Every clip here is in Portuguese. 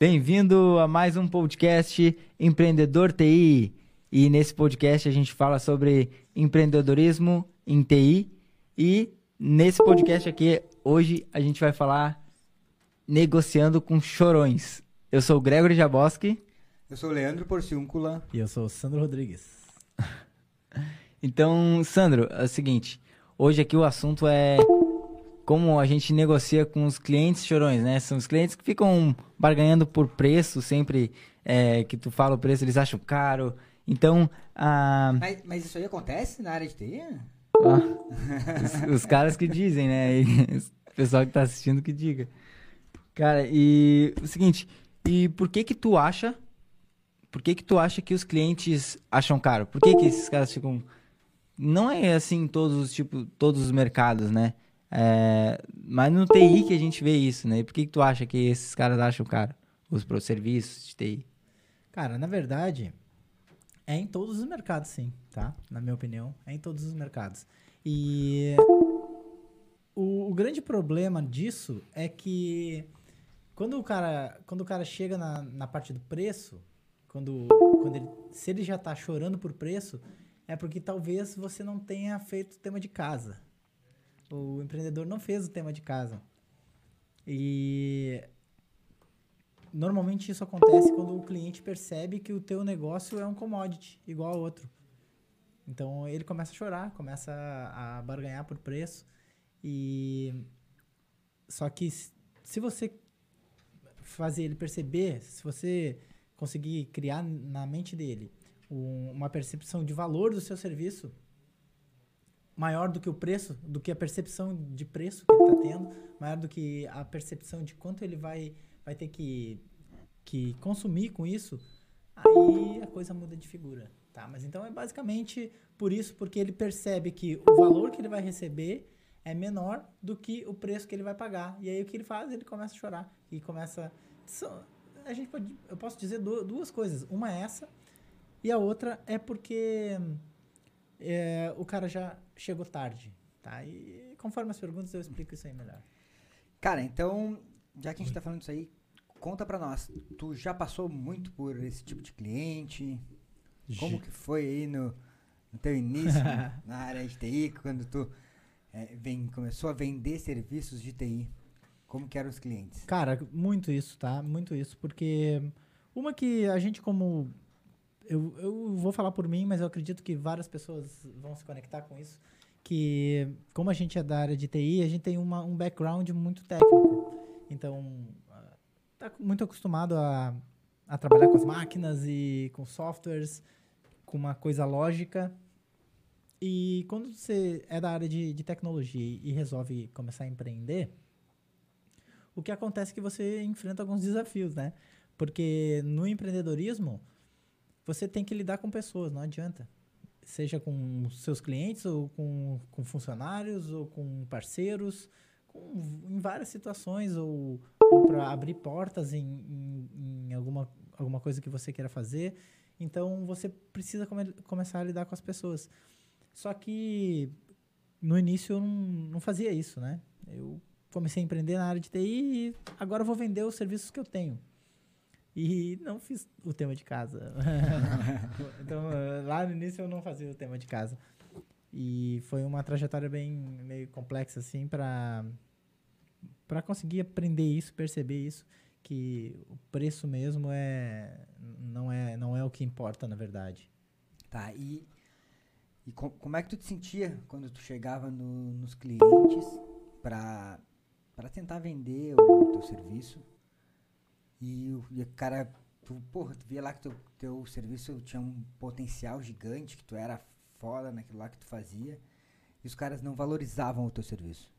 Bem-vindo a mais um podcast Empreendedor TI. E nesse podcast a gente fala sobre empreendedorismo em TI. E nesse podcast aqui, hoje, a gente vai falar negociando com chorões. Eu sou o Gregory Jaboski. Eu sou o Leandro Porciúncula. E eu sou o Sandro Rodrigues. então, Sandro, é o seguinte. Hoje aqui o assunto é como a gente negocia com os clientes chorões, né? São os clientes que ficam barganhando por preço, sempre é, que tu fala o preço, eles acham caro. Então, a... mas, mas isso aí acontece na área de TI? Ah, os, os, caras que dizem, né? E, o pessoal que tá assistindo que diga. Cara, e o seguinte, e por que que tu acha, por que que tu acha que os clientes acham caro? Por que que esses caras ficam... Não é assim em todos os tipo, todos os mercados, né? É, mas no TI que a gente vê isso, né? por que, que tu acha que esses caras acham caro? Os serviços de TI? Cara, na verdade, é em todos os mercados, sim, tá? Na minha opinião, é em todos os mercados. E o, o grande problema disso é que quando o cara, quando o cara chega na, na parte do preço, quando, quando ele, se ele já está chorando por preço, é porque talvez você não tenha feito o tema de casa. O empreendedor não fez o tema de casa. E normalmente isso acontece quando o cliente percebe que o teu negócio é um commodity igual ao outro. Então ele começa a chorar, começa a, barganhar por preço e só que se você fazer ele perceber, se você conseguir criar na mente dele uma percepção de valor do seu serviço, maior do que o preço, do que a percepção de preço que ele está tendo, maior do que a percepção de quanto ele vai, vai ter que, que consumir com isso, aí a coisa muda de figura. Tá? Mas então é basicamente por isso, porque ele percebe que o valor que ele vai receber é menor do que o preço que ele vai pagar. E aí o que ele faz? Ele começa a chorar. E começa. A gente pode, eu posso dizer duas coisas. Uma é essa, e a outra é porque é, o cara já chegou tarde, tá? E conforme as perguntas eu explico isso aí melhor. Cara, então, já que a gente tá falando isso aí, conta pra nós. Tu já passou muito por esse tipo de cliente? Como que foi aí no, no teu início na área de TI, quando tu é, vem, começou a vender serviços de TI? Como que eram os clientes? Cara, muito isso, tá? Muito isso, porque uma que a gente como eu, eu vou falar por mim, mas eu acredito que várias pessoas vão se conectar com isso. Que, como a gente é da área de TI, a gente tem uma, um background muito técnico. Então, está muito acostumado a, a trabalhar com as máquinas e com softwares, com uma coisa lógica. E quando você é da área de, de tecnologia e resolve começar a empreender, o que acontece é que você enfrenta alguns desafios, né? Porque no empreendedorismo, você tem que lidar com pessoas, não adianta. Seja com seus clientes, ou com, com funcionários, ou com parceiros, com, em várias situações, ou, ou para abrir portas em, em, em, alguma, alguma coisa que você queira fazer. Então, você precisa come, começar a lidar com as pessoas. Só que no início eu não, não fazia isso, né? Eu comecei a empreender na área de TI e agora eu vou vender os serviços que eu tenho. E não fiz o tema de casa. então, lá no início eu não fazia o tema de casa. E foi uma trajetória bem meio complexa, assim, para para conseguir aprender isso, perceber isso, que o preço mesmo é não é não é o que importa, na verdade. Tá, e, e com, como é que tu te sentia quando tu chegava no, nos clientes para tentar vender o teu serviço? E o, e cara, tu, porra, tu via lá que teu, teu serviço tinha um potencial gigante, que tu era foda naquilo lá que tu fazia. E os caras não valorizavam o teu serviço.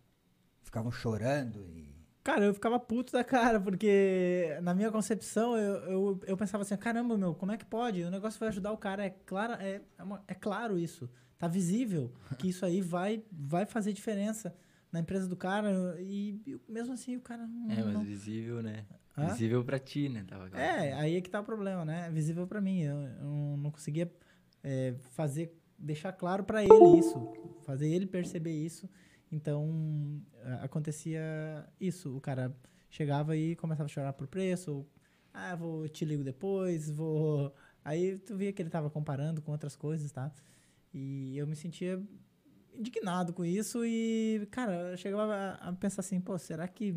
Ficavam chorando e. Cara, eu ficava puto da cara, porque na minha concepção eu, eu, eu pensava assim, caramba, meu, como é que pode? O negócio vai ajudar o cara, é claro, é, é, uma, é claro isso. Tá visível que isso aí vai, vai fazer diferença na empresa do cara e, e mesmo assim o cara não... É, mas visível, né? Hã? Visível pra ti, né? Tava é, aí é que tá o problema, né? Visível pra mim. Eu, eu não conseguia é, fazer, deixar claro pra ele isso. Fazer ele perceber isso. Então, acontecia isso. O cara chegava e começava a chorar por preço. Ou, ah, vou te ligo depois, vou. Aí tu via que ele tava comparando com outras coisas, tá? E eu me sentia indignado com isso e, cara, eu chegava a, a pensar assim, pô, será que.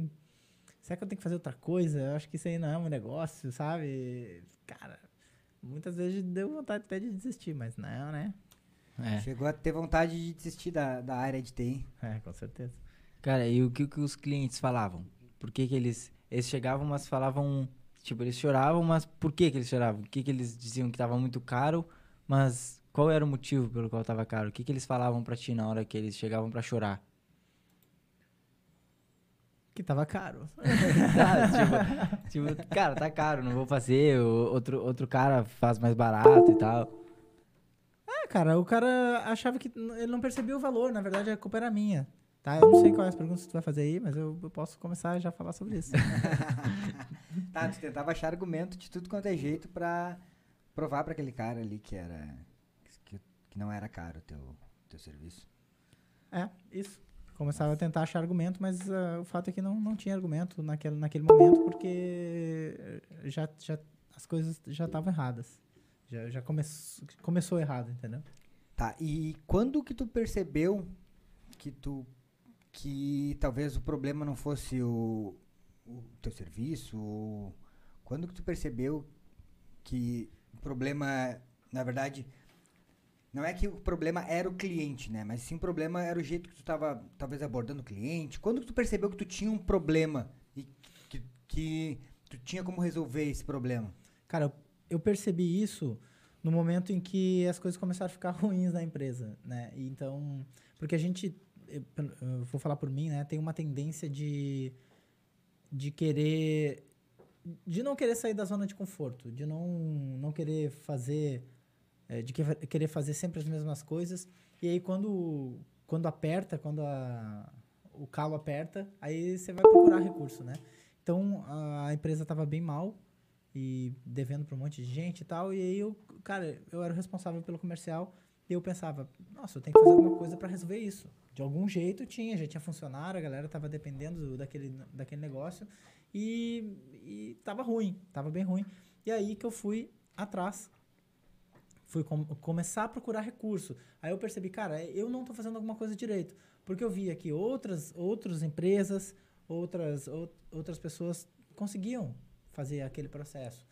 Será que eu tenho que fazer outra coisa? Eu acho que isso aí não é um negócio, sabe? Cara, muitas vezes deu vontade até de desistir, mas não, né? É. Chegou a ter vontade de desistir da, da área de TI. É, com certeza. Cara, e o que, que os clientes falavam? Por que, que eles. Eles chegavam, mas falavam. Tipo, eles choravam, mas por que, que eles choravam? O que, que eles diziam que tava muito caro, mas qual era o motivo pelo qual tava caro? O que, que eles falavam pra ti na hora que eles chegavam pra chorar? Que tava caro. Tá, tipo, tipo, cara, tá caro, não vou fazer. o Outro, outro cara faz mais barato e tal. É, cara, o cara achava que ele não percebia o valor, na verdade a culpa era minha. Tá? Eu não sei quais as perguntas que tu vai fazer aí, mas eu, eu posso começar já a falar sobre isso. tá, tu tentava achar argumento de tudo quanto é jeito pra provar pra aquele cara ali que era. que, que não era caro o teu, teu serviço. É, isso. Começava a tentar achar argumento, mas ah, o fato é que não, não tinha argumento naquele, naquele momento, porque eh, já, já, as coisas já estavam erradas. Já, já come, começou errado, entendeu? Tá, e quando que tu percebeu que tu. que talvez o problema não fosse o, o teu serviço? Ou quando que tu percebeu que o problema, na verdade, não é que o problema era o cliente, né? Mas sim o problema era o jeito que tu estava talvez abordando o cliente. Quando que tu percebeu que tu tinha um problema e que, que tu tinha como resolver esse problema? Cara, eu- percebi isso no momento em que as coisas começaram a ficar ruins na empresa, né? Então, porque a gente, eu, eu vou falar por mim, né? Tem uma tendência de, de querer, de não querer sair da zona de conforto, de não, não querer fazer, eh, de que- querer fazer sempre as mesmas coisas. E aí quando, quando aperta, quando a, o calo aperta, aí você vai procurar recurso, né? Então, a, empresa estava bem mal, e devendo para um monte de gente e tal. E aí eu, cara, eu era o responsável pelo comercial e eu pensava, nossa, eu tenho que fazer alguma coisa para resolver isso. De algum jeito tinha, já tinha funcionário, a galera tava dependendo do- daquele, daquele negócio e, e tava ruim, tava bem ruim. E aí que eu fui atrás. Fui com- começar a procurar recurso. Aí eu percebi, cara, eu não tô fazendo alguma coisa direito. Porque eu via que outras, outras empresas, outras, ou- outras pessoas conseguiam fazer aquele processo.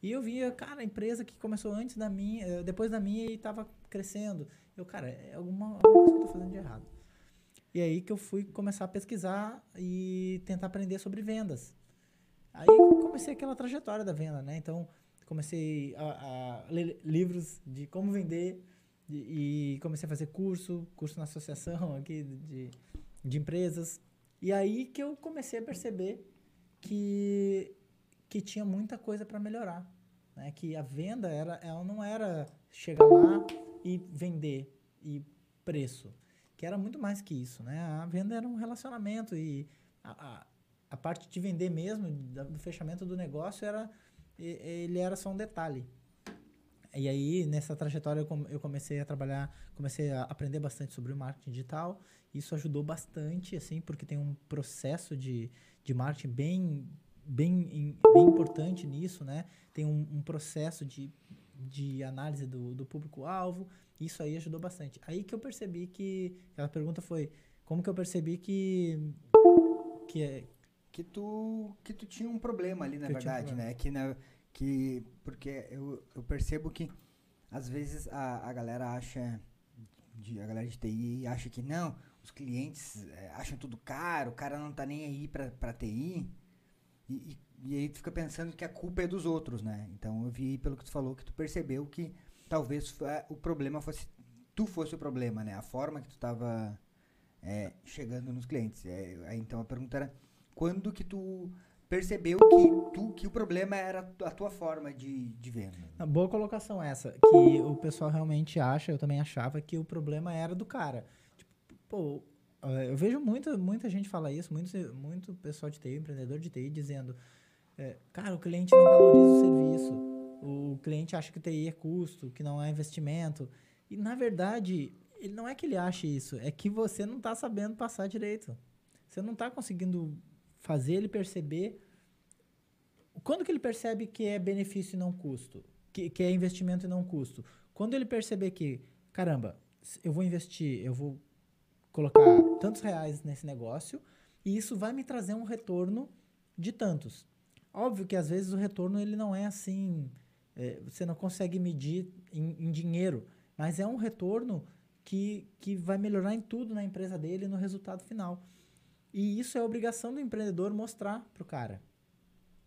E eu via, cara, a empresa que começou antes da minha, eh, depois da minha e estava crescendo. Eu, cara, é alguma, alguma coisa que eu tô fazendo de errado. E aí que eu fui começar a pesquisar e tentar aprender sobre vendas. Aí comecei aquela trajetória da venda, né? Então, comecei a, a ler livros de como vender e, e comecei a fazer curso, curso na associação aqui de, de empresas. E aí que eu comecei a perceber que, que tinha muita coisa para melhorar. Né? Que a venda era, ela não era chegar lá e vender e preço. Que era muito mais que isso. Né? A venda era um relacionamento e a, a, a parte de vender mesmo, do fechamento do negócio, era ele era só um detalhe. E aí, nessa trajetória, eu, com- eu comecei a trabalhar, comecei a aprender bastante sobre o marketing digital. Isso ajudou bastante, assim, porque tem um processo de, de marketing bem, bem, bem importante nisso, né? Tem um, um processo de, de análise do, do público-alvo. Isso aí ajudou bastante. Aí que eu percebi que... Aquela pergunta foi, como que eu percebi que... que é- que tu que tu tinha um problema ali na Que verdade né? Que na, que porque eu, eu percebo que às vezes a, a galera acha de, a galera de TI acha que não os clientes eh, acham tudo caro o cara não tá nem aí pra, pra TI e, e, e aí tu fica pensando que a culpa é dos outros né? Então eu vi pelo que tu falou que tu percebeu que talvez eh, o problema fosse tu fosse o problema né? A forma que tu tava eh, chegando nos clientes. Aí então a pergunta era quando que tu percebeu que, tu, que o problema era a tu- a tua forma de, de venda? Uma boa colocação essa, que o pessoal realmente acha, eu também achava, que o problema era do cara. Tipo, pô, eh, eu vejo muita, muita gente falar isso, muito, muito pessoal de TI, empreendedor de TI, dizendo, eh, cara, o cliente não valoriza o serviço, o cliente acha que TI é custo, que não é investimento. E, na verdade, ele não é que ele ache isso, é que você não está sabendo passar direito. Você não está conseguindo fazer ele perceber quando que ele percebe que é benefício e não custo? Que, que é investimento e não custo? Quando ele perceber que, caramba, eu vou investir, eu vou colocar tantos reais nesse negócio e isso vai me trazer um retorno de tantos. Óbvio que às vezes o retorno ele não é assim, é, você não consegue medir em, em, dinheiro, mas é um retorno que, que vai melhorar em tudo na empresa dele no resultado final. E isso é obrigação do empreendedor mostrar para o cara.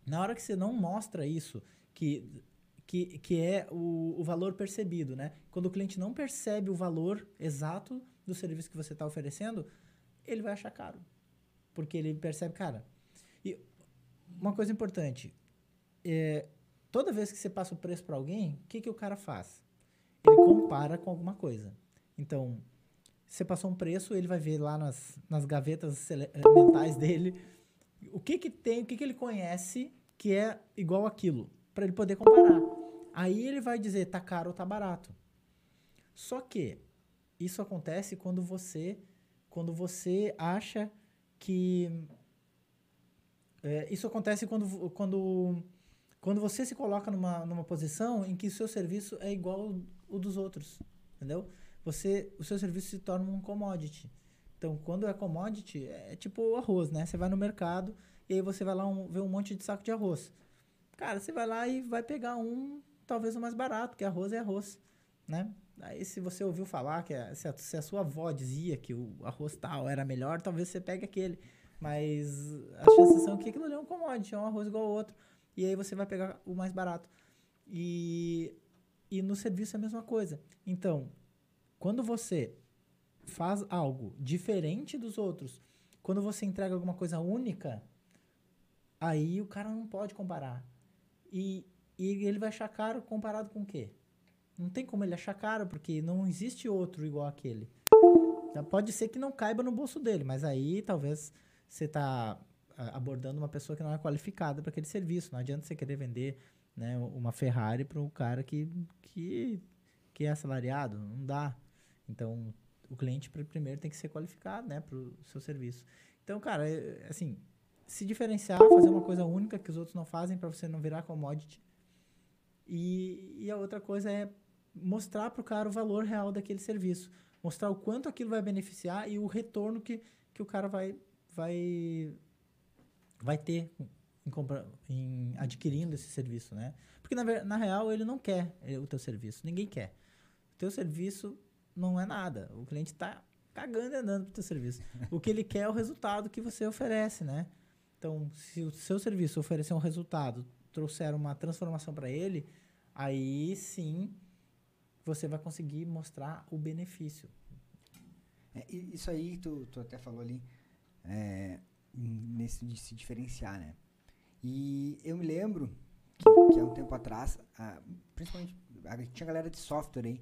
Na hora que você não mostra isso, que, que, que é o, o valor percebido, né? Quando o cliente não percebe o valor exato do serviço que você está oferecendo, ele vai achar caro. Porque ele percebe, cara. E uma coisa importante, é, toda vez que você passa o preço para alguém, o que, que o cara faz? Ele compara com alguma coisa. Então, você passou um preço, ele vai ver lá nas, nas gavetas mentais dele o que que tem, o que que ele conhece que é igual aquilo, para ele poder comparar. Aí ele vai dizer tá caro ou tá barato. Só que isso acontece quando você quando você acha que é, isso acontece quando, quando, quando você se coloca numa, numa posição em que o seu serviço é igual o dos outros, entendeu? Você, o seu serviço se torna um commodity. Então, quando é commodity, é tipo arroz, né? Você vai no mercado e aí você vai lá um, ver um monte de saco de arroz. Cara, você vai lá e vai pegar um, talvez o mais barato, que arroz é arroz, né? Aí, se você ouviu falar que a, se, a, se a sua avó dizia que o arroz tal era melhor, talvez você pegue aquele. Mas as chances são que aquilo ali é um commodity, é um arroz igual ao outro. E aí você vai pegar o mais barato. E, e no serviço é a mesma coisa. Então, quando você faz algo diferente dos outros, quando você entrega alguma coisa única, aí o cara não pode comparar. E, e ele vai achar caro comparado com o quê? Não tem como ele achar caro, porque não existe outro igual aquele. Já pode ser que não caiba no bolso dele, mas aí talvez você está abordando uma pessoa que não é qualificada para aquele serviço. Não adianta você querer vender né, uma Ferrari para um cara que, que, que é assalariado. Não dá. Então, o cliente primeiro tem que ser qualificado, né, para o seu serviço. Então, cara, é, assim, se diferenciar, fazer uma coisa única que os outros não fazem para você não virar commodity. E, e a outra coisa é mostrar para o cara o valor real daquele serviço. Mostrar o quanto aquilo vai beneficiar e o retorno que, que o cara vai, vai, vai ter em, compra, em adquirindo esse serviço, né? Porque, na, na real, ele não quer o teu serviço. Ninguém quer. O teu serviço não é nada. O cliente está cagando e andando para o teu serviço. o que ele quer é o resultado que você oferece, né? Então, se o seu serviço oferecer um resultado, trouxer uma transformação para ele, aí sim você vai conseguir mostrar o benefício. É, isso aí, tu, tu até falou ali, é, nesse de se diferenciar, né? E eu me lembro que, que há um tempo atrás, a, principalmente, a, tinha galera de software aí,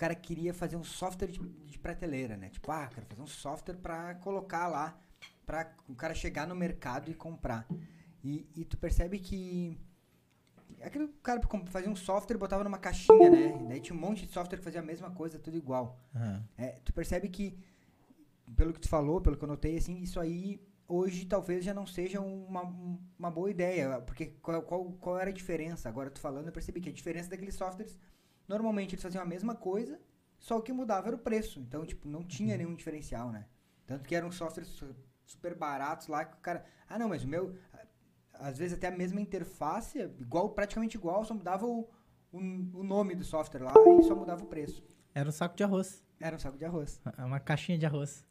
cara queria fazer um software de, de prateleira, né? Tipo, ah, quero fazer um software para colocar lá, para o cara chegar no mercado e comprar. E, e tu percebe que aquele cara fazia um software e botava numa caixinha, né? E daí tinha um monte de software que fazia a mesma coisa, tudo igual. Uhum. É, tu percebe que, pelo que tu falou, pelo que eu notei, assim, isso aí hoje talvez já não seja uma, uma boa ideia. Porque qual, qual, qual era a diferença? Agora tu falando, eu percebi que a diferença daqueles softwares Normalmente eles faziam a mesma coisa, só o que mudava era o preço. Então, tipo, não tinha uhum. nenhum diferencial, né? Tanto que eram softwares super baratos lá que o cara. Ah, não, mas o meu. Às vezes até a mesma interface, igual, praticamente igual, só mudava o, o, o nome do software lá e só mudava o preço. Era um saco de arroz. Era um saco de arroz. É uma caixinha de arroz.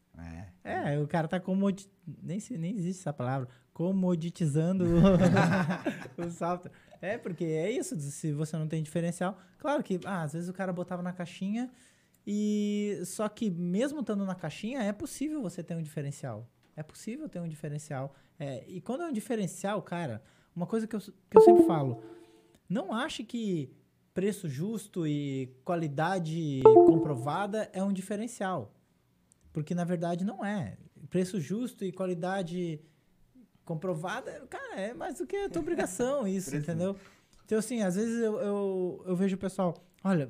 É. É, o cara tá comodi... nem, nem existe essa palavra. Comoditizando o software. É, porque é isso, se você não tem diferencial. Claro que, ah, às vezes o cara botava na caixinha e. Só que mesmo estando na caixinha, é possível você ter um diferencial. É possível ter um diferencial. É, e quando é um diferencial, cara, uma coisa que eu, que eu sempre falo: não ache que preço justo e qualidade comprovada é um diferencial. Porque na verdade não é. Preço justo e qualidade comprovada, cara, é mais do que a tua obrigação isso, entendeu? Então, assim, às vezes eu, eu, eu vejo o pessoal, olha,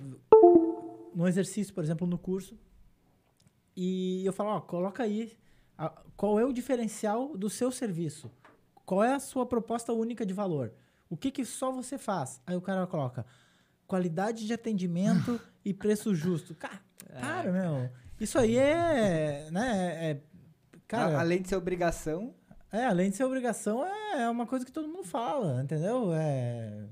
no exercício, por exemplo, no curso, e eu falo, ó, coloca aí a, qual é o diferencial do seu serviço, qual é a sua proposta única de valor. O que, que só você faz? Aí o cara coloca qualidade de atendimento e preço justo. Cara, para, meu. Isso aí é. Né, é, cara, Além de ser obrigação, é, além de ser obrigação, é, é uma coisa que todo mundo fala, entendeu? É.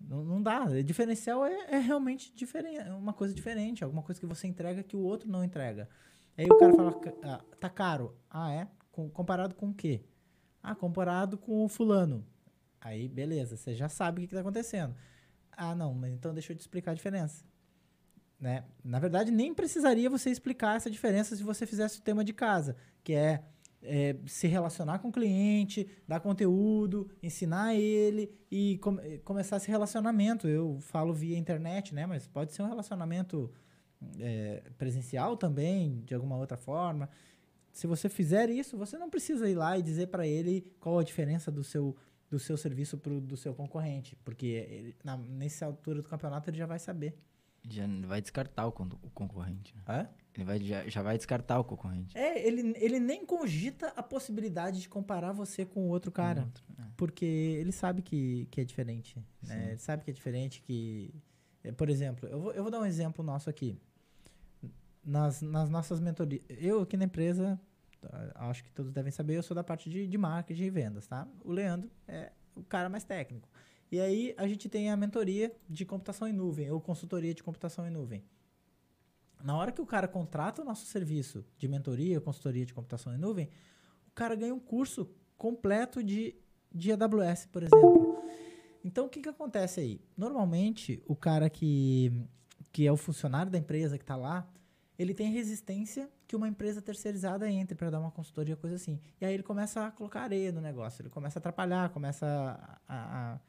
Não, não dá. Diferencial é, é realmente diferente, é uma coisa diferente, alguma coisa que você entrega que o outro não entrega. Aí o cara fala, "Ca- ah, tá caro. Ah, é? Com- comparado com o quê? Ah, comparado com o fulano. Aí, beleza, você já sabe o que, que tá acontecendo. Ah, não, mas então deixa eu te explicar a diferença. Né? Na verdade, nem precisaria você explicar essa diferença se você fizesse o tema de casa, que é, é, se relacionar com o cliente, dar conteúdo, ensinar ele e com- eh, começar esse relacionamento. Eu falo via internet, né? Mas pode ser um relacionamento é, presencial também, de alguma outra forma. Se você fizer isso, você não precisa ir lá e dizer para ele qual a diferença do seu, do seu serviço pro do seu concorrente, porque ele, na, nessa altura do campeonato ele já vai saber. Já vai descartar o, o concorrente. né? Hã? Ele vai, já, já vai descartar o concorrente. É, ele, ele nem cogita a possibilidade de comparar você com o outro cara. Outro, é. Porque ele sabe que, que é diferente. Né? Ele sabe que é diferente, que... é, Por exemplo, eu vou, eu vou dar um exemplo nosso aqui. Nas, nas nossas mentorias... Eu aqui na empresa, acho que todos devem saber, eu sou da parte de, de marketing e vendas, tá? O Leandro é o cara mais técnico. E aí a gente tem a mentoria de computação em nuvem, ou consultoria de computação em nuvem. Na hora que o cara contrata o nosso serviço de mentoria, consultoria de computação em nuvem, o cara ganha um curso completo de, de AWS, por exemplo. Então, o que, que acontece aí? Normalmente, o cara que, que é o funcionário da empresa que está lá, ele tem resistência que uma empresa terceirizada entre para dar uma consultoria, coisa assim. E aí ele começa a colocar areia no negócio, ele começa a atrapalhar, começa a, a,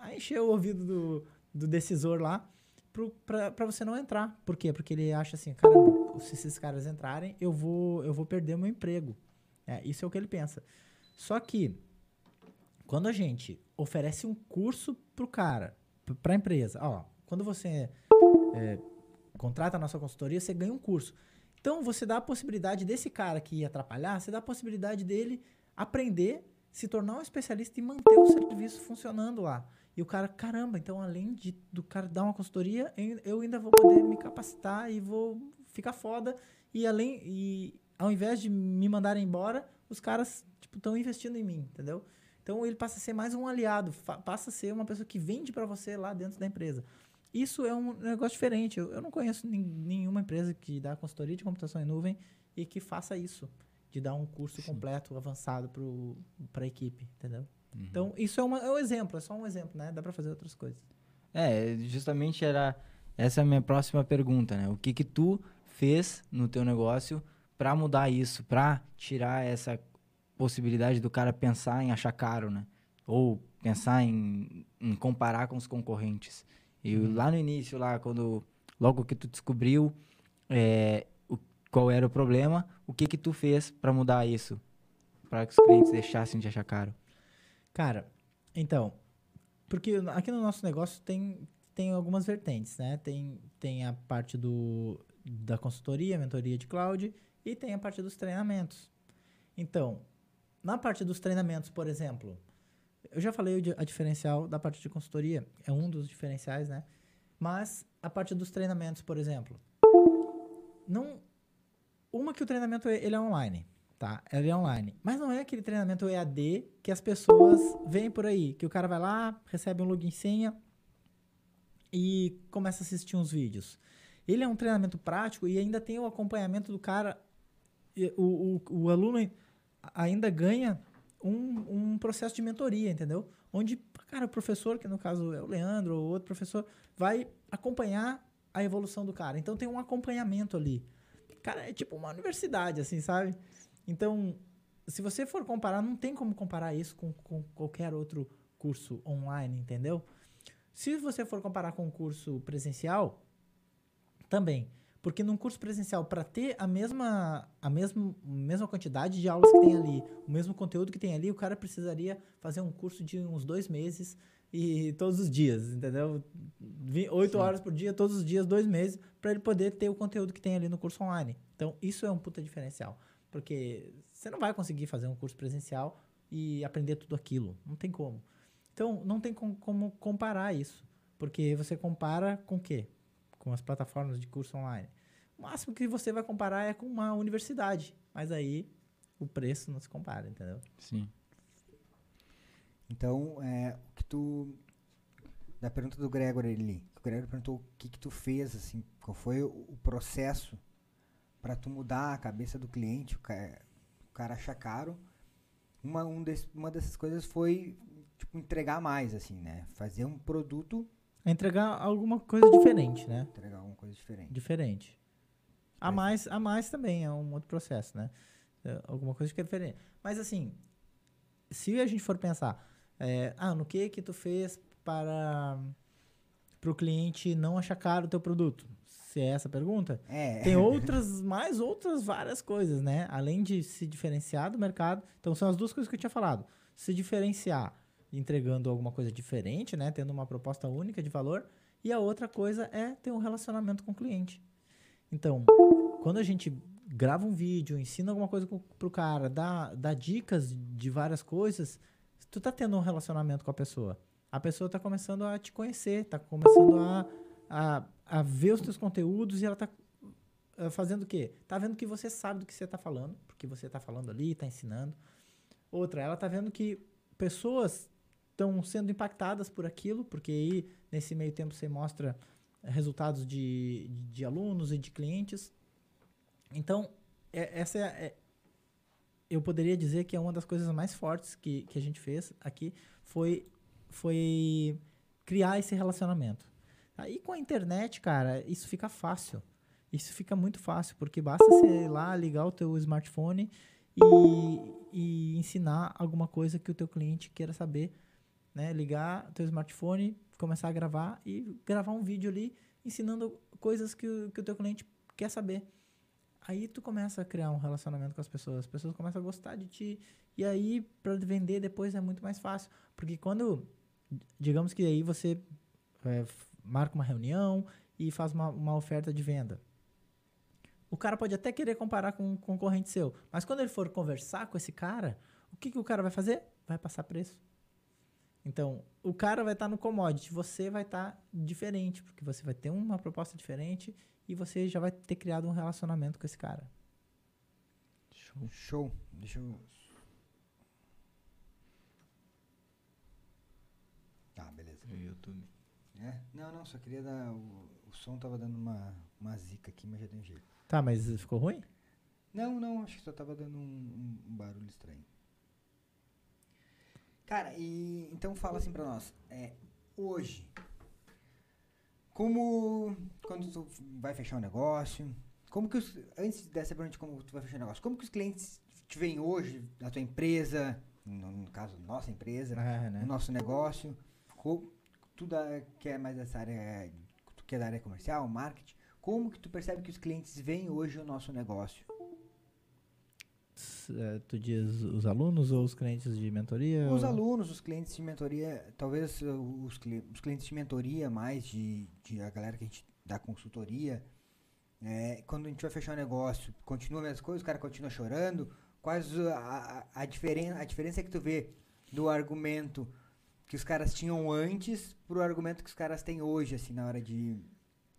a- encher o ouvido do, do decisor lá para você não entrar. Por quê? Porque ele acha assim, caramba, se esses caras entrarem, eu vou, eu vou perder meu emprego. É, isso é o que ele pensa. Só que, quando a gente oferece um curso pro cara, pra empresa, ó, quando você é, contrata a nossa consultoria, você ganha um curso. Então, você dá a possibilidade desse cara que ia atrapalhar, você dá a possibilidade dele aprender, se tornar um especialista e manter o serviço funcionando lá. E o cara, caramba, então além de, do cara dar uma consultoria, eu ainda vou poder me capacitar e vou ficar foda. E além e ao invés de me mandarem embora, os caras tipo estão investindo em mim, entendeu? Então ele passa a ser mais um aliado, passa a ser uma pessoa que vende para você lá dentro da empresa. Isso é um negócio diferente. Eu, eu não conheço nenhuma empresa que dá consultoria de computação em nuvem e que faça isso, de dar um curso completo, avançado para a equipe, entendeu? Então, isso é, uma- é um exemplo, é só um exemplo, né? Dá para fazer outras coisas. É, justamente era essa é a minha próxima pergunta, né? O que que tu fez no teu negócio pra mudar isso, pra tirar essa possibilidade do cara pensar em achar caro, né? Ou pensar em, em comparar com os concorrentes. E lá no início, lá quando logo que tu descobriu é, qual era o problema, o que que tu fez pra mudar isso, Pra que os clientes deixassem de achar caro? Cara, então, porque aqui no nosso negócio tem, tem algumas vertentes, né? Tem, tem a parte do, da consultoria, mentoria de cloud e tem a parte dos treinamentos. Então, na parte dos treinamentos, por exemplo, eu já falei a diferencial da parte de consultoria, é um dos diferenciais, né? Mas a parte dos treinamentos, por exemplo, não uma que o treinamento é- ele é online, tá? Ele é online, mas não é aquele treinamento EAD que as pessoas veem por aí, que o cara vai lá, recebe um login senha e começa a assistir uns vídeos. Ele é um treinamento prático e ainda tem o acompanhamento do cara. O, o, o aluno ai- ainda ganha um, um processo de mentoria, entendeu? Onde, cara, o professor, que no caso é o Leandro ou outro professor, vai acompanhar a evolução do cara. Então tem um acompanhamento ali. Cara, é tipo uma universidade, assim, sabe? Então, se você for comparar, não tem como comparar isso com, com qualquer outro curso online, entendeu? Se você for comparar com um curso presencial, também. Porque num curso presencial, para ter a mesma, a mesma, mesma quantidade de aulas que tem ali, o mesmo conteúdo que tem ali, o cara precisaria fazer um curso de uns dois meses e todos os dias, entendeu? Oito horas por dia, todos os dias, dois meses, para ele poder ter o conteúdo que tem ali no curso online. Então, isso é um puta diferencial. Porque você não vai conseguir fazer um curso presencial e aprender tudo aquilo. Não tem como. Então, não tem com, como comparar isso. Porque você compara com o quê? Com as plataformas de curso online. O máximo que você vai comparar é com uma universidade. Mas aí o preço não se compara, entendeu? Sim. Então, é, o que tu. Da pergunta do Gregor ali, o Gregor perguntou o que, que tu fez, assim, qual foi o, o processo para tu mudar a cabeça do cliente, o cara, o cara achar caro. Uma, um desse, uma dessas coisas foi tipo, entregar mais, assim, né? Fazer um produto. Entregar alguma coisa diferente, né? Entregar alguma coisa diferente. Diferente. A mais, a mais também é um outro processo, né? É, alguma coisa que é diferente. Mas assim, se a gente for pensar, é, ah, no que que tu fez para para o cliente não achar caro o teu produto? Se é essa a pergunta, É. tem outras, mais outras várias coisas, né? Além de se diferenciar do mercado. Então, são as duas coisas que eu tinha falado. Se diferenciar entregando alguma coisa diferente, né? Tendo uma proposta única de valor. E a outra coisa é ter um relacionamento com o cliente. Então, quando a gente grava um vídeo, ensina alguma coisa pro, pro cara, dá, dá dicas de várias coisas, tu tá tendo um relacionamento com a pessoa. A pessoa tá começando a te conhecer, tá começando a, a, a ver os teus conteúdos e ela tá eh, fazendo o quê? Tá vendo que você sabe do que você tá falando, porque você tá falando ali, tá ensinando. Outra, ela tá vendo que pessoas estão sendo impactadas por aquilo, porque aí nesse meio tempo você mostra resultados de, de alunos e de clientes. Então, é- essa é, é- eu poderia dizer que é uma das coisas mais fortes que, que a gente fez aqui foi, foi criar esse relacionamento. Aí com a internet, cara, isso fica fácil. Isso fica muito fácil, porque basta você ir lá, ligar o teu smartphone e, e ensinar alguma coisa que o teu cliente queira saber, né? Ligar o teu smartphone, começar a gravar e gravar um vídeo ali ensinando coisas que, o- que o teu cliente quer saber. Aí tu começa a criar um relacionamento com as pessoas, as pessoas começam a gostar de ti e aí para vender depois é muito mais fácil, porque quando digamos que aí você é, marca uma reunião e faz uma, uma oferta de venda. O cara pode até querer comparar com um concorrente seu, mas quando ele for conversar com esse cara, o que, que o cara vai fazer? Vai passar preço. Então, o cara vai estar no commodity, você vai estar diferente, porque você vai ter uma proposta diferente e você já vai ter criado um relacionamento com esse cara. Show. Show. Deixa eu. Tá, beleza. No YouTube. É? Não, não, só queria dar. O, o som tava dando uma, uma zica aqui, mas já deu um jeito. Tá, mas ficou ruim? Não, não, acho que só tava dando um- um barulho estranho. Cara, e então fala assim pra nós. É, hoje, como quando tu vai fechar um negócio, como que os, antes dessa pergunta de como tu vai fechar um negócio, como que os clientes te veem hoje na tua empresa, no, no caso nossa empresa, É, né? no nosso negócio, co- tu da, que é mais dessa área, tu que é da área comercial, marketing, como que tu percebe que os clientes veem hoje o nosso negócio? É, Tu diz os alunos ou os clientes de mentoria? Os alunos, os clientes de mentoria, talvez uh, os, os clientes de mentoria mais, de, de a galera que a gente dá consultoria, é, quando a gente vai fechar um negócio, continua a mesma coisa, o cara continua chorando, quais a, a, a, diferen, a diferença que tu vê do argumento que os caras tinham antes pro argumento que os caras têm hoje, assim, na hora de...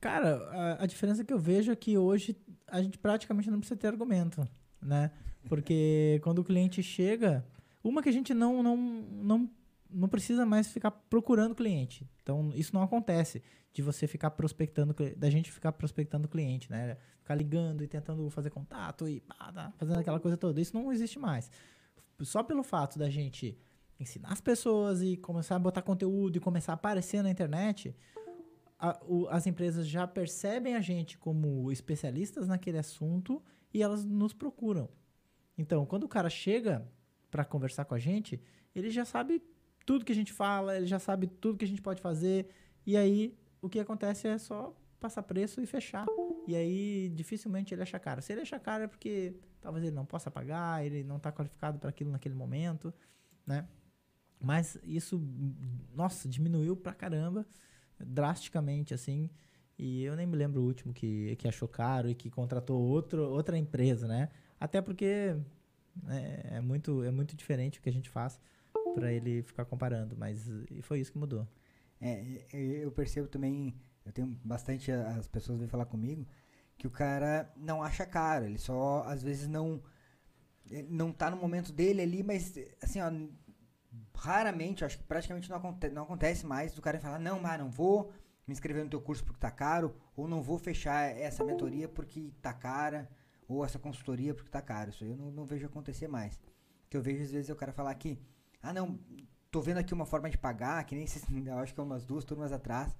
Cara, a, a diferença que eu vejo é que hoje a gente praticamente não precisa ter argumento, né? Porque quando o cliente chega, uma que a gente não, não, não, não precisa mais ficar procurando cliente. Então, isso não acontece de você ficar prospectando, da gente ficar prospectando cliente, né? Ficar ligando e tentando fazer contato e pá, tá, fazendo aquela coisa toda. Isso não existe mais. Só pelo fato da gente ensinar as pessoas e começar a botar conteúdo e começar a aparecer na internet, a- o- as empresas já percebem a gente como especialistas naquele assunto e elas nos procuram. Então, quando o cara chega para conversar com a gente, ele já sabe tudo que a gente fala, ele já sabe tudo que a gente pode fazer, e aí o que acontece é só passar preço e fechar. E aí dificilmente ele acha caro. Se ele acha caro é porque talvez ele não possa pagar, ele não está qualificado para aquilo naquele momento, né? Mas isso, nossa, diminuiu pra caramba, drasticamente, assim. E eu nem me lembro o último que, que achou caro e que contratou outro, outra empresa, né? Até porque é, é muito, é muito diferente o que a gente faz. para ele ficar comparando, mas e foi isso que mudou. É, eu percebo também, eu tenho bastante as pessoas vêm falar comigo que o cara não acha caro, ele só às vezes não não tá no momento dele ali, mas assim, ó, raramente, acho que praticamente não, aconte não acontece mais do cara falar, não, mas não vou me inscrever no teu curso porque tá caro, ou não vou fechar essa mentoria porque tá cara, ou essa consultoria porque tá caro. Isso aí eu não, não vejo acontecer mais. O que eu vejo às vezes é o cara falar que, ah não, tô vendo aqui uma forma de pagar, que nem eu acho que é umas duas turmas atrás.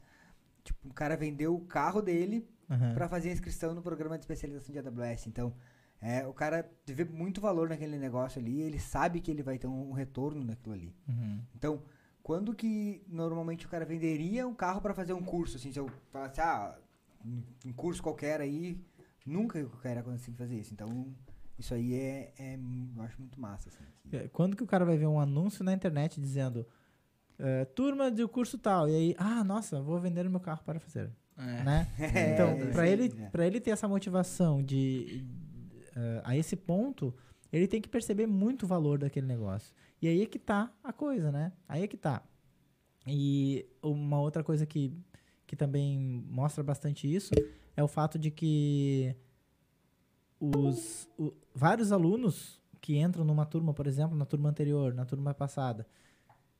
Tipo, o cara vendeu o carro dele uhum. para fazer a inscrição no programa de especialização de AWS. Então, é, o cara vê muito valor naquele negócio ali, ele sabe que ele vai ter um, um retorno naquilo ali. Uhum. Então, quando que normalmente o cara venderia um carro para fazer um curso? Assim, se eu falasse, ah, um curso qualquer aí, nunca o cara conseguir fazer isso. Então, isso aí é, é eu acho muito massa. Assim, é, Quando que o cara vai ver um anúncio na internet dizendo é, turma do curso tal, e aí, ah, nossa, vou vender o meu carro para fazer. É. Né? então, é, para ele, é. ele ter essa motivação de, uh, a esse ponto, ele tem que perceber muito o valor daquele negócio. E aí é que tá a coisa, né? Aí é que tá. E uma outra coisa que, que também mostra bastante isso é o fato de que os o, vários alunos que entram numa turma, por exemplo, na turma anterior, na turma passada,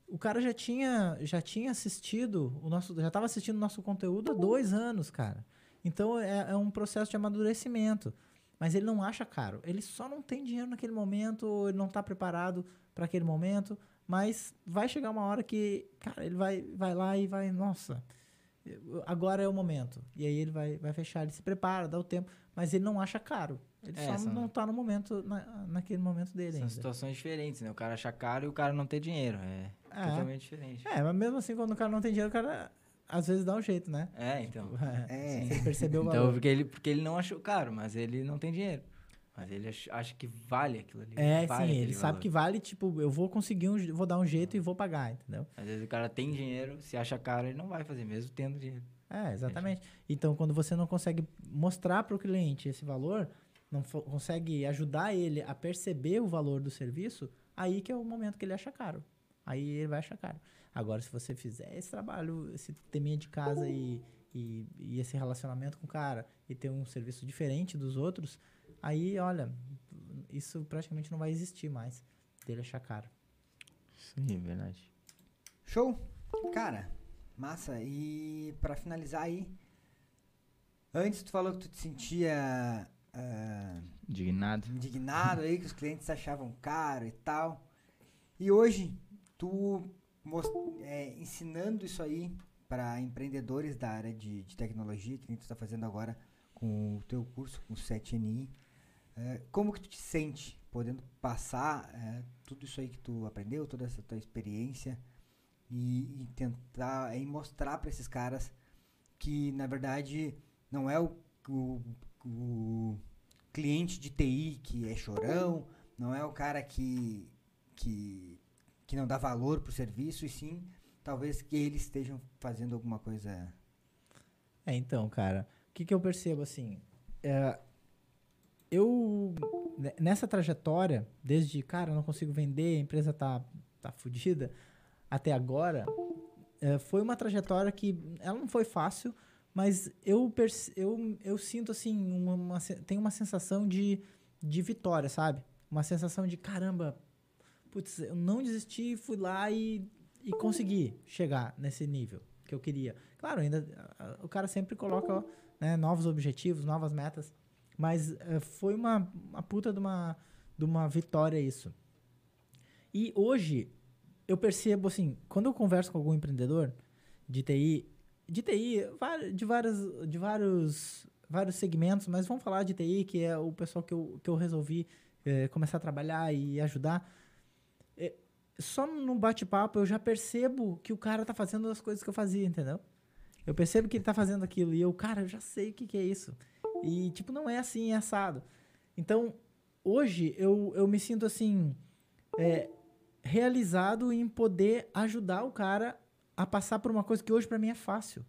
o cara já tinha já tinha assistido o nosso já estava assistindo o nosso conteúdo há dois anos, cara. Então é, é um processo de amadurecimento. Mas ele não acha caro. Ele só não tem dinheiro naquele momento, ele não está preparado para aquele momento. Mas vai chegar uma hora que, cara, ele vai, vai lá e vai, nossa, agora é o momento. E aí ele vai, vai fechar, ele se prepara, dá o tempo, mas ele não acha caro. Ele é, só são... não está no momento, na, naquele momento dele são ainda. situações diferentes, né? O cara acha caro e o cara não tem dinheiro. É, é, totalmente diferente. É, mas mesmo assim, quando o cara não tem dinheiro, o cara às vezes dá um jeito, né? É, então. É, é. Você percebeu o então, valor. Então, porque ele, porque ele não achou caro, mas ele não tem dinheiro. Mas ele acha que vale aquilo ali. É, vale sim, ele valor. sabe que vale, tipo, eu vou conseguir um, vou dar um jeito e vou pagar, entendeu? Às vezes o cara tem dinheiro, se acha caro, ele não vai fazer, mesmo tendo dinheiro. É, exatamente. Então, quando você não consegue mostrar para o cliente esse valor, não consegue ajudar ele a perceber o valor do serviço, aí que é o momento que ele acha caro. Aí ele vai achar caro. Agora, se você fizer esse trabalho, esse teminha de casa e, e, e, esse relacionamento com o cara e ter um serviço diferente dos outros, aí, olha, isso praticamente não vai existir mais dele achar caro. Sim, é verdade. Show! Cara, massa. E para finalizar aí, antes tu falou que tu te sentia uh, indignado. indignado aí, que os clientes achavam caro e tal. E hoje, tu é, ensinando isso aí para empreendedores da área de, de tecnologia, que a gente está fazendo agora com o teu curso, com o 7NI. É, como que tu te sente podendo passar é, tudo isso aí que tu aprendeu, toda essa tua experiência e, e tentar e mostrar para esses caras que, na verdade, não é o, o, o cliente de TI que é chorão, não é o cara que, que que não dá valor pro serviço, e sim, talvez que eles estejam fazendo alguma coisa. É, então, cara, o que, que eu percebo assim? É, eu, nessa trajetória, desde, cara, não consigo vender, a empresa tá, tá fodida, até agora, é, foi uma trajetória que ela não foi fácil, mas eu, eu, eu sinto assim, uma, uma, tem uma sensação de, de vitória, sabe? Uma sensação de caramba, putz, eu não desisti, fui lá e, e consegui chegar nesse nível que eu queria. Claro, ainda o cara sempre coloca né, novos objetivos, novas metas, mas uh, foi uma, uma puta de uma, de uma vitória isso. E hoje eu percebo assim, quando eu converso com algum empreendedor de TI, de TI, de vários, de vários, vários segmentos, mas vamos falar de TI, que é o pessoal que eu, que eu resolvi eh, começar a trabalhar e ajudar só no bate-papo eu já percebo que o cara tá fazendo as coisas que eu fazia, entendeu? Eu percebo que ele tá fazendo aquilo e eu, cara, eu já sei o que, que é isso. E, tipo, não é assim, é assado. Então, hoje eu, eu me sinto assim, é, realizado em poder ajudar o cara a passar por uma coisa que hoje para mim é fácil.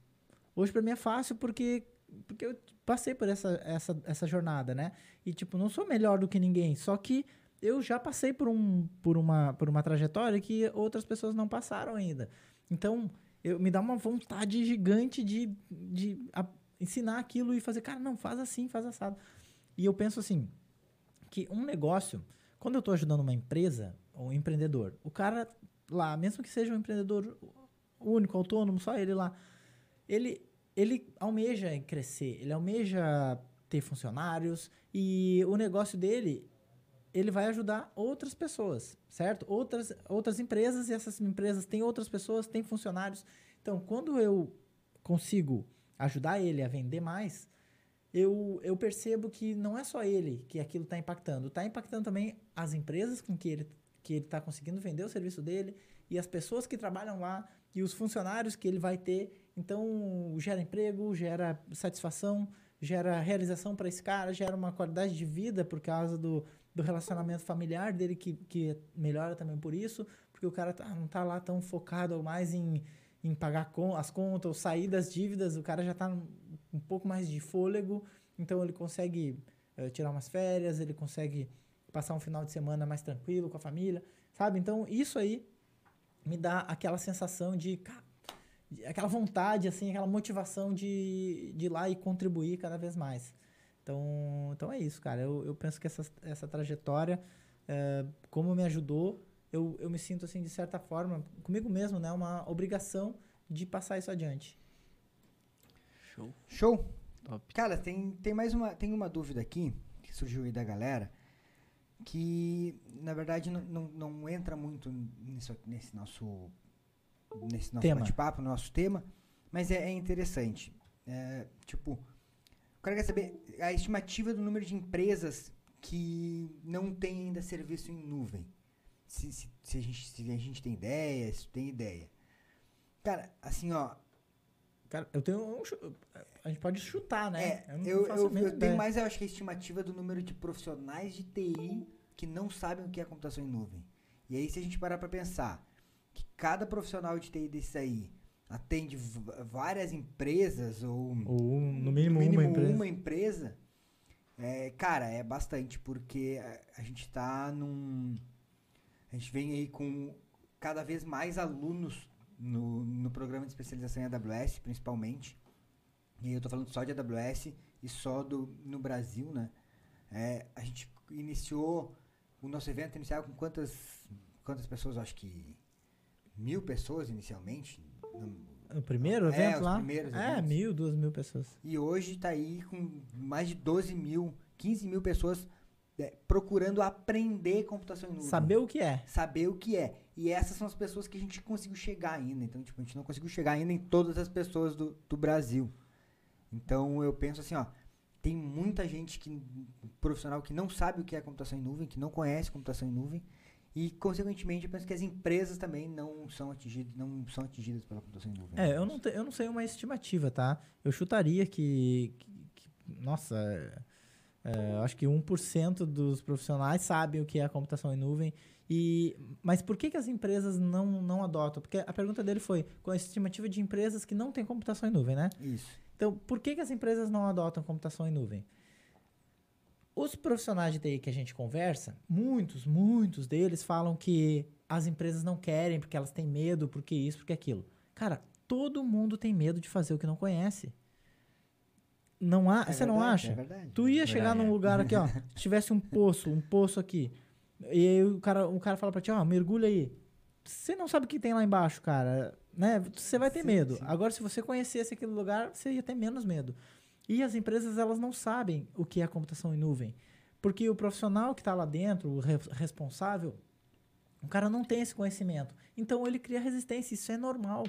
Hoje para mim é fácil porque, porque eu passei por essa, essa, essa jornada, né? E, tipo, não sou melhor do que ninguém, só que eu já passei por, um, por, uma, por uma trajetória que outras pessoas não passaram ainda. Então, eu, me dá uma vontade gigante de, de ensinar aquilo e fazer, cara, não, faz assim, faz assado. E eu penso assim, que um negócio, quando eu estou ajudando uma empresa, um empreendedor, o cara lá, mesmo que seja um empreendedor único, autônomo, só ele lá, ele, ele almeja crescer, ele almeja ter funcionários e o negócio dele ele vai ajudar outras pessoas, certo? Outras, outras empresas, e essas empresas têm outras pessoas, têm funcionários. Então, quando eu consigo ajudar ele a vender mais, eu, eu percebo que não é só ele que aquilo está impactando, está impactando também as empresas com que ele que ele está conseguindo vender o serviço dele e as pessoas que trabalham lá e os funcionários que ele vai ter. Então, gera emprego, gera satisfação, gera realização para esse cara, gera uma qualidade de vida por causa do, do relacionamento familiar dele que, que melhora também por isso, porque o cara tá, não tá lá tão focado mais em, em pagar as contas ou sair das dívidas, o cara já tá um pouco mais de fôlego, então ele consegue uh, tirar umas férias, ele consegue passar um final de semana mais tranquilo com a família, sabe? Então isso aí me dá aquela sensação de, aquela vontade, assim, aquela motivação de, de ir lá e contribuir cada vez mais. Então, então é isso, cara. Eu, eu penso que essa, essa trajetória, é, como me ajudou, eu, eu me sinto, assim, de certa forma, comigo mesmo, né? Uma obrigação de passar isso adiante. Show. Show. Top. Cara, tem, tem mais uma, tem uma dúvida aqui que surgiu aí da galera que, na verdade, não, não, não entra muito nisso, nesse nosso, nesse nosso bate-papo, no nosso tema, mas é, é interessante. É, tipo, cara quer saber a estimativa do número de empresas que não tem ainda serviço em nuvem. Se, se, se, a, gente, se a gente tem ideia, se tem ideia. Cara, assim, ó. Cara, eu tenho um, A gente pode chutar, né? É, eu, eu, eu, eu tenho mais, eu acho que a estimativa do número de profissionais de TI que não sabem o que é computação em nuvem. E aí, se a gente parar para pensar que cada profissional de TI desse aí atende várias empresas ou, ou no mínimo, no mínimo uma empresa, uma empresa é, cara, é bastante, porque a, a gente está num. A gente vem aí com cada vez mais alunos no, no programa de especialização em AWS, principalmente. E eu estou falando só de AWS e só do, no Brasil, né? É, a gente iniciou o nosso evento inicial com quantas, quantas pessoas? Acho que mil pessoas inicialmente. O primeiro é, evento lá? É, mil, duas mil pessoas. E hoje está aí com mais de 12 mil, 15 mil pessoas é, procurando aprender computação em nuvem. Saber o que é. Saber o que é. E essas são as pessoas que a gente conseguiu chegar ainda. Então, tipo, a gente não conseguiu chegar ainda em todas as pessoas do, do Brasil. Então, eu penso assim, ó, tem muita gente que profissional que não sabe o que é computação em nuvem, que não conhece computação em nuvem e, consequentemente, eu penso que as empresas também não são atingidas, não são atingidas pela computação em nuvem. É, eu não, te, eu não sei uma estimativa, tá? Eu chutaria que, que, que nossa, é, acho que 1% dos profissionais sabem o que é a computação em nuvem. E, mas por que, que as empresas não, não adotam? Porque a pergunta dele foi com a estimativa de empresas que não têm computação em nuvem, né? Isso. Então, por que, que as empresas não adotam computação em nuvem? Os profissionais de TI que a gente conversa, muitos, muitos deles falam que as empresas não querem porque elas têm medo, porque isso, porque aquilo. Cara, todo mundo tem medo de fazer o que não conhece. Não há, é você verdade, não acha? É verdade. Tu ia chegar num lugar aqui, ó, se tivesse um poço, um poço aqui, e aí o cara, o cara fala pra ti, ó, mergulha aí. Você não sabe o que tem lá embaixo, cara, né? Você vai ter sim, medo. Sim. Agora, se você conhecesse aquele lugar, você ia ter menos medo. E as empresas elas não sabem o que é computação em nuvem. Porque o profissional que está lá dentro, o re responsável, o cara não tem esse conhecimento. Então ele cria resistência, isso é normal.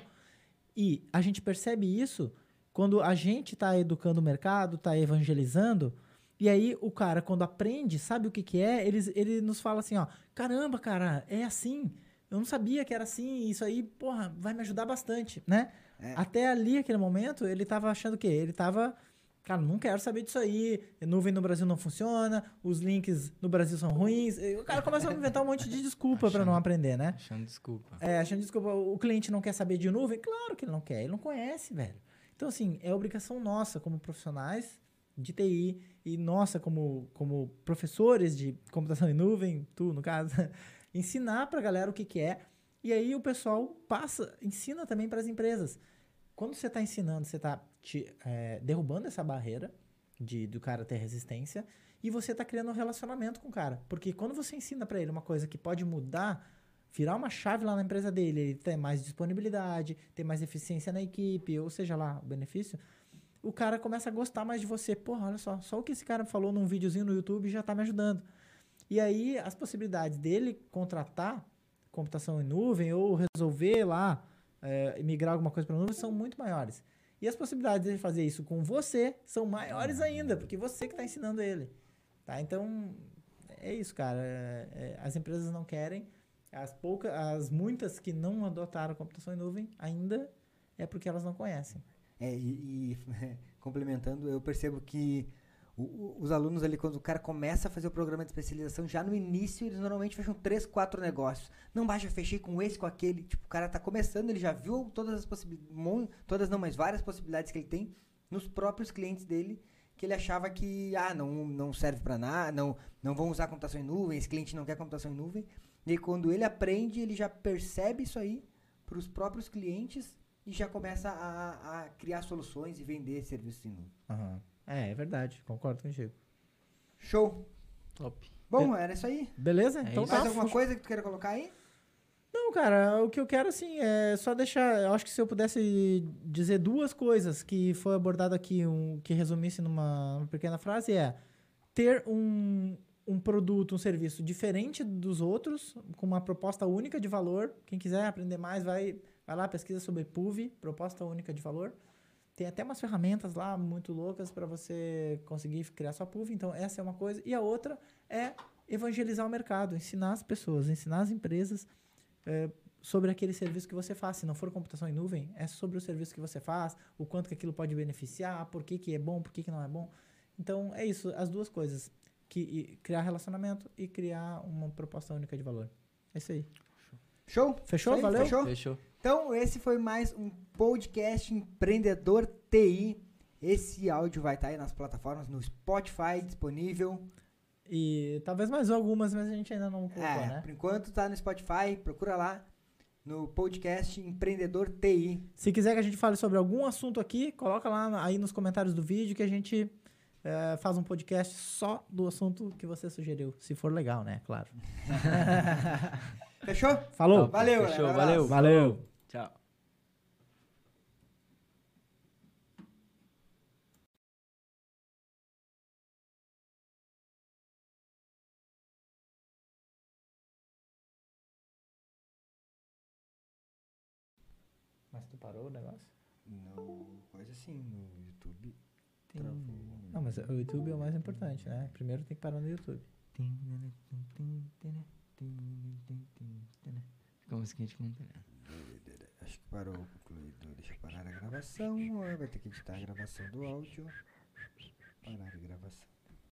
E a gente percebe isso quando a gente está educando o mercado, está evangelizando, e aí o cara, quando aprende, sabe o que, que é, ele, ele nos fala assim, ó, caramba, cara, é assim. Eu não sabia que era assim, isso aí, porra, vai me ajudar bastante, né? É. Até ali, aquele momento, ele estava achando o quê? Ele estava Cara, não quero saber disso aí. Nuvem no Brasil não funciona, os links no Brasil são ruins. O cara começa a inventar um monte de desculpa para não aprender, né? Achando desculpa. É, achando desculpa. O cliente não quer saber de nuvem? Claro que ele não quer, ele não conhece, velho. Então, assim, é obrigação nossa como profissionais de TI e nossa, como, como professores de computação em nuvem, tu no caso, ensinar para a galera o que, que é. E aí o pessoal passa, ensina também para as empresas. Quando você está ensinando, você está é, derrubando essa barreira de do cara ter resistência e você está criando um relacionamento com o cara. Porque quando você ensina para ele uma coisa que pode mudar, virar uma chave lá na empresa dele, ele ter mais disponibilidade, ter mais eficiência na equipe, ou seja lá, o benefício, o cara começa a gostar mais de você. Porra, olha só, só o que esse cara falou num videozinho no YouTube já está me ajudando. E aí as possibilidades dele contratar computação em nuvem ou resolver lá, é, migrar alguma coisa para nuvem são muito maiores. E as possibilidades de fazer isso com você são maiores ainda, porque você que está ensinando ele. Tá? Então, é isso, cara. É, é, as empresas não querem. As poucas, as muitas que não adotaram computação em nuvem ainda é porque elas não conhecem. É, e, e complementando, eu percebo que o, os alunos ali, quando o cara começa a fazer o programa de especialização, já no início eles normalmente fecham três, quatro negócios. Não baixa, fechei com esse, com aquele. Tipo, o cara tá começando, ele já viu todas as possibilidades, todas não, mas várias possibilidades que ele tem nos próprios clientes dele, que ele achava que, ah, não, não serve para nada, não, não vão usar computação em nuvem, esse cliente não quer computação em nuvem. E aí, quando ele aprende, ele já percebe isso aí para os próprios clientes e já começa a, a criar soluções e vender serviços em nuvem. Uhum. É, é verdade, concordo contigo. Show. Top. Bom, era isso aí. Beleza? É então isso. tá. Mais alguma coisa que tu queira colocar aí? Não, cara, o que eu quero, assim, é só deixar. Eu acho que se eu pudesse dizer duas coisas que foi abordado aqui, um, que resumisse numa, numa pequena frase, é ter um, um produto, um serviço diferente dos outros, com uma proposta única de valor. Quem quiser aprender mais, vai, vai lá, pesquisa sobre PUV, proposta única de valor. Tem até umas ferramentas lá muito loucas para você conseguir criar sua PUV. Então, essa é uma coisa. E a outra é evangelizar o mercado, ensinar as pessoas, ensinar as empresas é, sobre aquele serviço que você faz. Se não for computação em nuvem, é sobre o serviço que você faz, o quanto que aquilo pode beneficiar, por que, que é bom, por que, que não é bom. Então, é isso, as duas coisas. Que, criar relacionamento e criar uma proposta única de valor. É isso aí. Show? Fechou? Aí, Valeu? Fechou? Fechou. Então, esse foi mais um podcast Empreendedor TI. Esse áudio vai estar aí nas plataformas, no Spotify, disponível. E talvez mais algumas, mas a gente ainda não colocou, É, né? por enquanto tá no Spotify, procura lá no podcast Empreendedor TI. Se quiser que a gente fale sobre algum assunto aqui, coloca lá aí nos comentários do vídeo que a gente eh, faz um podcast só do assunto que você sugeriu. Se for legal, né? Claro. Fechou? Falou! Valeu, Fechou, galera. valeu. Valeu! Tchau. Mas tu parou o negócio? No, coisa assim, no YouTube. Tem- Travou. Não, mas o YouTube é o mais importante, né? Primeiro tem que parar no YouTube. Fica a musiquinha de fundo. Acho que parou, concluído. Deixa eu parar a gravação. Vai ter que editar a gravação do áudio. Parar a gravação.